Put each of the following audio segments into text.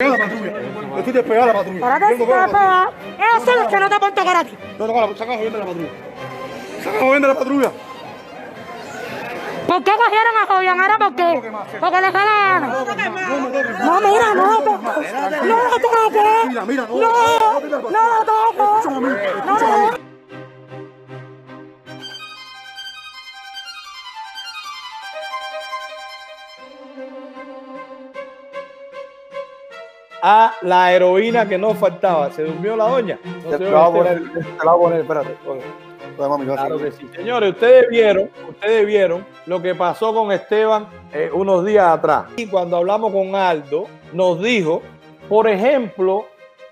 Pega la patrulla. Yo estoy despegada de la patrulla. Para la te patrulla. pega, eso es lo que no te ponte cara a ti. No, no, la- saca jodiendo de la patrulla. Saca jodiendo de la patrulla. ¿Por qué cogieron a Jovian? ¿Ahora por qué? Porque le jala No me toques. No, mira, no lo toques. No lo toques. Mira, mira, no. No, no lo toques. Escúchame a mí. No Escúchame a lo mí. A la heroína que nos faltaba. ¿Se durmió la doña? No Te la voy a poner, te la voy a poner, espérate. Mami. Claro que sí. Señores, ustedes vieron, ustedes vieron lo que pasó con Esteban eh, unos días atrás. Y cuando hablamos con Aldo, nos dijo, por ejemplo,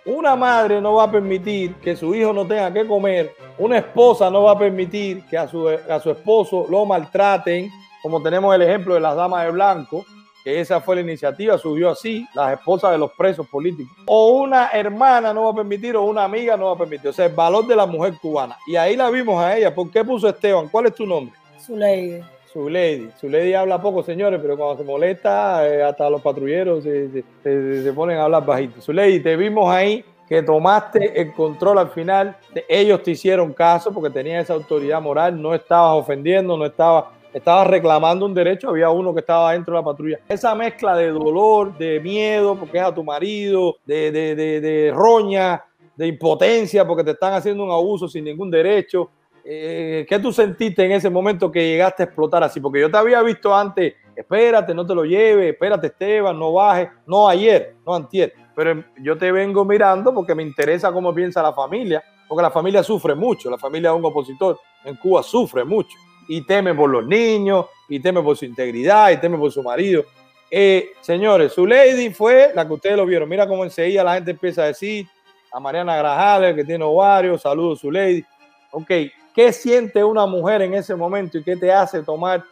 una madre no va a permitir que su hijo no tenga que comer, una esposa no va a permitir que a su, a su esposo lo maltraten, como tenemos el ejemplo de las damas de blanco, que esa fue la iniciativa, surgió así, las esposas de los presos políticos. O una hermana no va a permitir, o una amiga no va a permitir. O sea, el valor de la mujer cubana. Y ahí la vimos a ella. ¿Por qué puso Esteban? ¿Cuál es tu nombre? Su ley. Su lady. Su lady habla poco, señores, pero cuando se molesta, eh, hasta los patrulleros se, se- se- se ponen a hablar bajito. Su lady, te vimos ahí que tomaste el control al final. Ellos te hicieron caso porque tenían esa autoridad moral. No estabas ofendiendo, no estabas, estabas reclamando un derecho. Había uno que estaba dentro de la patrulla. Esa mezcla de dolor, de miedo, porque es a tu marido, de, de, de, de roña, de impotencia, porque te están haciendo un abuso sin ningún derecho. Eh, ¿Qué tú sentiste en ese momento que llegaste a explotar así? Porque yo te había visto antes, espérate, no te lo lleves, espérate Esteban, no bajes, no ayer, no antier, pero yo te vengo mirando porque me interesa cómo piensa la familia, porque la familia sufre mucho, la familia de un opositor en Cuba sufre mucho y teme por los niños, y teme por su integridad, y teme por su marido. Eh, señores, su lady fue la que ustedes lo vieron. Mira cómo enseguida la gente empieza a decir a Mariana Grajales, que tiene ovarios, saludos su lady. Ok, ¿qué siente una mujer en ese momento y qué te hace tomar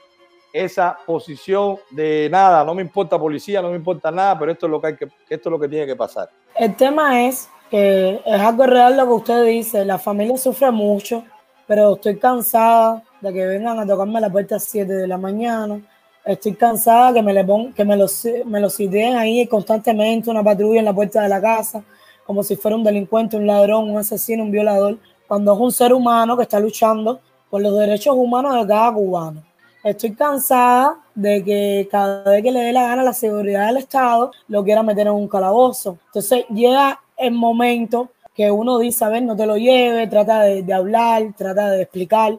esa posición de nada? No me importa policía, no me importa nada, pero esto es lo que hay que, esto es lo que tiene que pasar. El tema es que es algo real lo que usted dice, la familia sufre mucho, pero estoy cansada de que vengan a tocarme la puerta a 7 de la mañana. Estoy cansada que me, le pon- que me lo, me lo sideen ahí constantemente, una patrulla en la puerta de la casa, como si fuera un delincuente, un ladrón, un asesino, un violador, cuando es un ser humano que está luchando por los derechos humanos de cada cubano. Estoy cansada de que cada vez que le dé la gana la seguridad del Estado lo quiera meter en un calabozo. Entonces llega el momento que uno dice, a ver, no te lo lleve, trata de, de hablar, trata de explicar,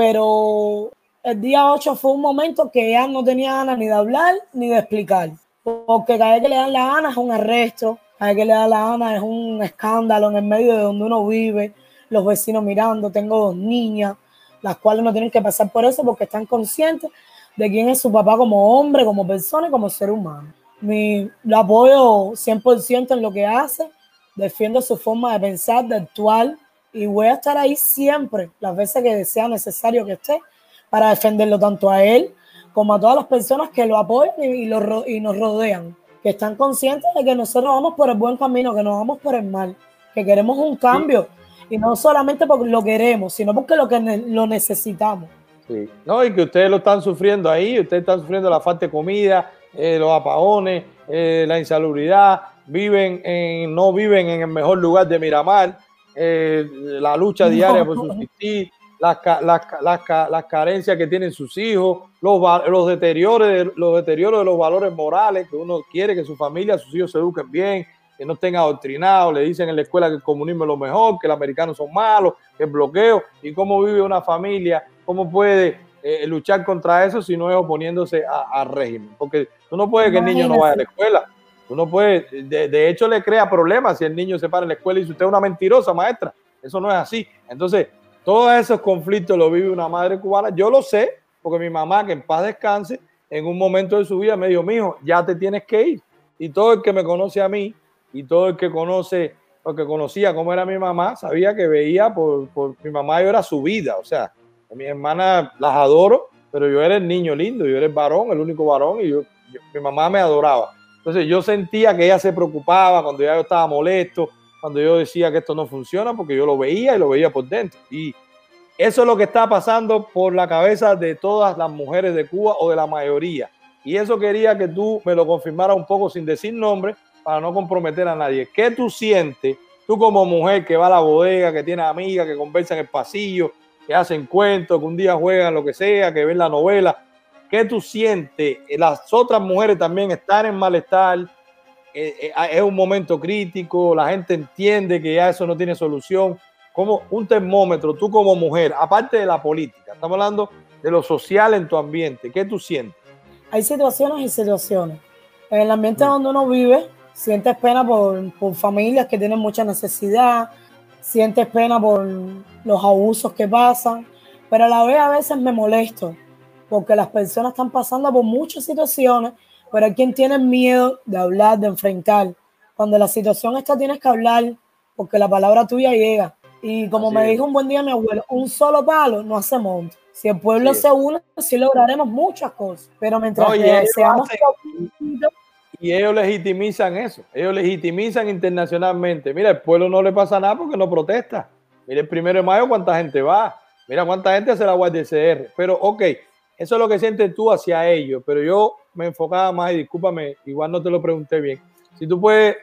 pero el día 8 fue un momento que ya no tenía ganas ni de hablar ni de explicar, porque cada vez que le dan la gana es un arresto, cada vez que le dan la gana es un escándalo en el medio de donde uno vive, los vecinos mirando, tengo dos niñas, las cuales no tienen que pasar por eso porque están conscientes de quién es su papá como hombre, como persona y como ser humano. Mi, lo apoyo 100% en lo que hace, defiendo su forma de pensar, de actuar y voy a estar ahí siempre, las veces que sea necesario que esté, para defenderlo tanto a él como a todas las personas que lo apoyan y, lo y nos rodean, que están conscientes de que nosotros vamos por el buen camino, que no vamos por el mal, que queremos un cambio y no solamente porque lo queremos, sino porque lo, que ne- lo necesitamos. Sí. No, y que ustedes lo están sufriendo ahí, ustedes están sufriendo la falta de comida, eh, los apagones, eh, la insalubridad, viven en, no viven en el mejor lugar de Miramar, eh, la lucha diaria por subsistir, las, ca- las carencias que tienen sus hijos, los, los, deterioros de, los deterioros de los valores morales, que uno quiere que su familia, sus hijos se eduquen bien, que no estén adoctrinados, le dicen en la escuela que el comunismo es lo mejor, que los americanos son malos, que el bloqueo, y cómo vive una familia, cómo puede eh, luchar contra eso si no es oponiéndose al régimen. Porque tú no puedes que el niño no vaya a la escuela. Tú no puedes, de, de hecho le crea problemas si el niño se para en la escuela y dice usted es una mentirosa maestra. Eso no es así. Entonces, todos esos conflictos lo vive una madre cubana. Yo lo sé, porque mi mamá, que en paz descanse, en un momento de su vida me dijo, mijo, ya te tienes que ir. Y todo el que me conoce a mí y todo el que conoce, o que conocía cómo era mi mamá, sabía que veía por, por mi mamá, yo era su vida. O sea, a mis hermanas las adoro, pero yo era el niño lindo, yo era el varón, el único varón, y yo, yo- mi mamá me adoraba. Entonces yo sentía que ella se preocupaba cuando ya yo estaba molesto, cuando yo decía que esto no funciona, porque yo lo veía y lo veía por dentro. Y eso es lo que está pasando por la cabeza de todas las mujeres de Cuba o de la mayoría. Y eso quería que tú me lo confirmaras un poco sin decir nombre, para no comprometer a nadie. ¿Qué tú sientes, tú como mujer que va a la bodega, que tiene amigas, que conversa en el pasillo, que hacen cuentos, que un día juegan lo que sea, que ven la novela? ¿Qué tú sientes? Las otras mujeres también están en malestar. eh, eh, es un momento crítico, la gente entiende que ya eso no tiene solución. Como un termómetro, tú como mujer, aparte de la política, estamos hablando de lo social en tu ambiente, ¿qué tú sientes? Hay situaciones y situaciones. En el ambiente donde uno vive, sientes pena por, por familias que tienen mucha necesidad, sientes pena por los abusos que pasan, pero a la vez a veces me molesto porque las personas están pasando por muchas situaciones, pero hay quien tiene miedo de hablar, de enfrentar. Cuando la situación está, tienes que hablar porque la palabra tuya llega. Y como Así me es. dijo un buen día mi abuelo, un solo palo no hace monte. Si el pueblo es. se une, sí lograremos muchas cosas. Pero mientras No, y que seamos hacen- Y ellos legitimizan eso, ellos legitimizan internacionalmente. Mira, el pueblo no le pasa nada porque no protesta. Mira, el primero de mayo cuánta gente va, mira cuánta gente hace la Guardia CR. Pero, ok, eso es lo que sientes tú hacia ellos, pero yo me enfocaba más, y discúlpame, igual no te lo pregunté bien. Si tú puedes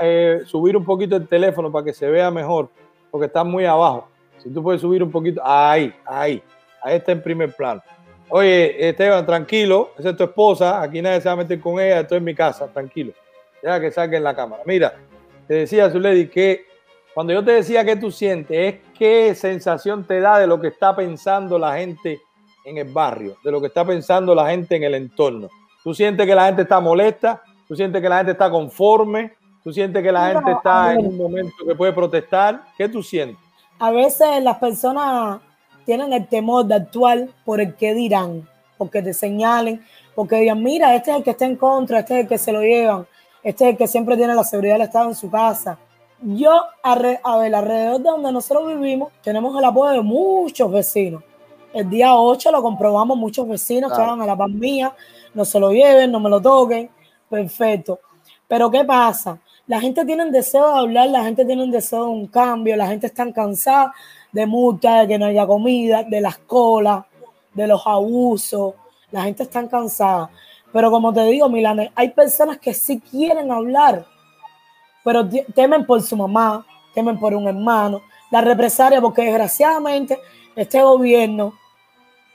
eh, subir un poquito el teléfono para que se vea mejor, porque está muy abajo. Si tú puedes subir un poquito, ahí, ahí, ahí está en primer plano. Oye, Esteban, tranquilo, esa es tu esposa, aquí nadie se va a meter con ella, estoy en mi casa, tranquilo. Deja que salga en la cámara. Mira, te decía, Zuledi, que cuando yo te decía que tú sientes, es qué sensación te da de lo que está pensando la gente en el barrio, de lo que está pensando la gente en el entorno. Tú sientes que la gente está molesta, tú sientes que la gente está conforme, tú sientes que la gente está en un momento que puede protestar. ¿Qué tú sientes? a veces las personas tienen el temor de actuar por el que dirán, porque te señalen, porque digan, mira, este es el que está en contra, este es el que se lo llevan, este es el que siempre tiene la seguridad del Estado en su casa. Yo, a ver, alrededor de donde nosotros vivimos, tenemos el apoyo de muchos vecinos. El día 8 lo comprobamos, muchos vecinos Claro. estaban a la paz mía, no se lo lleven, no me lo toquen, perfecto. Pero ¿qué pasa? La gente tiene un deseo de hablar, la gente tiene un deseo de un cambio, la gente está cansada de multas, de que no haya comida, de las colas, de los abusos, la gente está cansada. Pero como te digo, Milane, hay personas que sí quieren hablar, pero temen por su mamá, temen por un hermano, la represalia, porque desgraciadamente este gobierno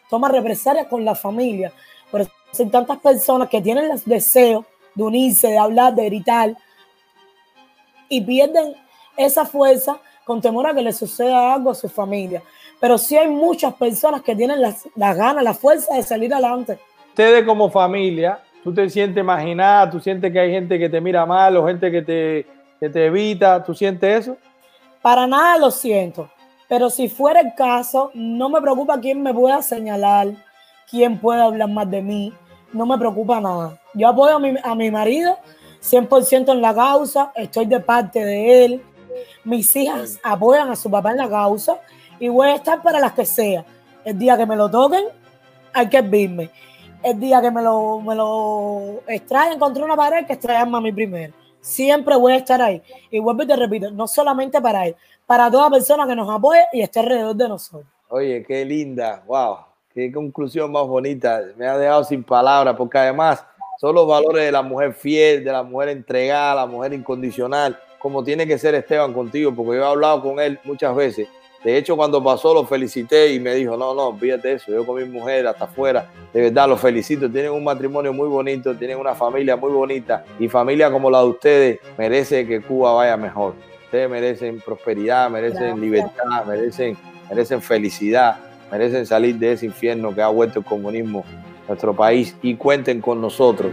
toma represalias con la familia. Por eso hay tantas personas que tienen el deseo de unirse, de hablar, de gritar, y pierden esa fuerza con temor a que le suceda algo a su familia. Pero sí hay muchas personas que tienen las, las ganas, la fuerza de salir adelante. Ustedes como familia, tú te sientes marginada, tú sientes que hay gente que te mira mal o gente que te, que te evita, ¿tú sientes eso? Para nada lo siento. Pero si fuera el caso, no me preocupa quién me pueda señalar, quién puede hablar más de mí. No me preocupa nada. Yo apoyo a mi, a mi marido 100% en la causa, estoy de parte de él. Mis hijas apoyan a su papá en la causa y voy a estar para las que sea. El día que me lo toquen, hay que hervirme. El día que me lo, me lo extraen contra una pared, que extraerme a mí primero. Siempre voy a estar ahí. Y vuelvo y te repito, no solamente para él, para toda persona que nos apoye y esté alrededor de nosotros. Oye, qué linda, wow, qué conclusión más bonita. Me ha dejado sin palabras, porque además son los valores de la mujer fiel, de la mujer entregada, la mujer incondicional, como tiene que ser Esteban contigo, porque yo he hablado con él muchas veces. De hecho, cuando pasó, lo felicité y me dijo, no, no, olvídate de eso, yo con mi mujer hasta afuera, de verdad, los felicito, tienen un matrimonio muy bonito, tienen una familia muy bonita y familia como la de ustedes merece que Cuba vaya mejor. Ustedes merecen prosperidad, merecen Gracias. libertad, merecen, merecen felicidad, merecen salir de ese infierno que ha vuelto el comunismo a nuestro país y cuenten con nosotros.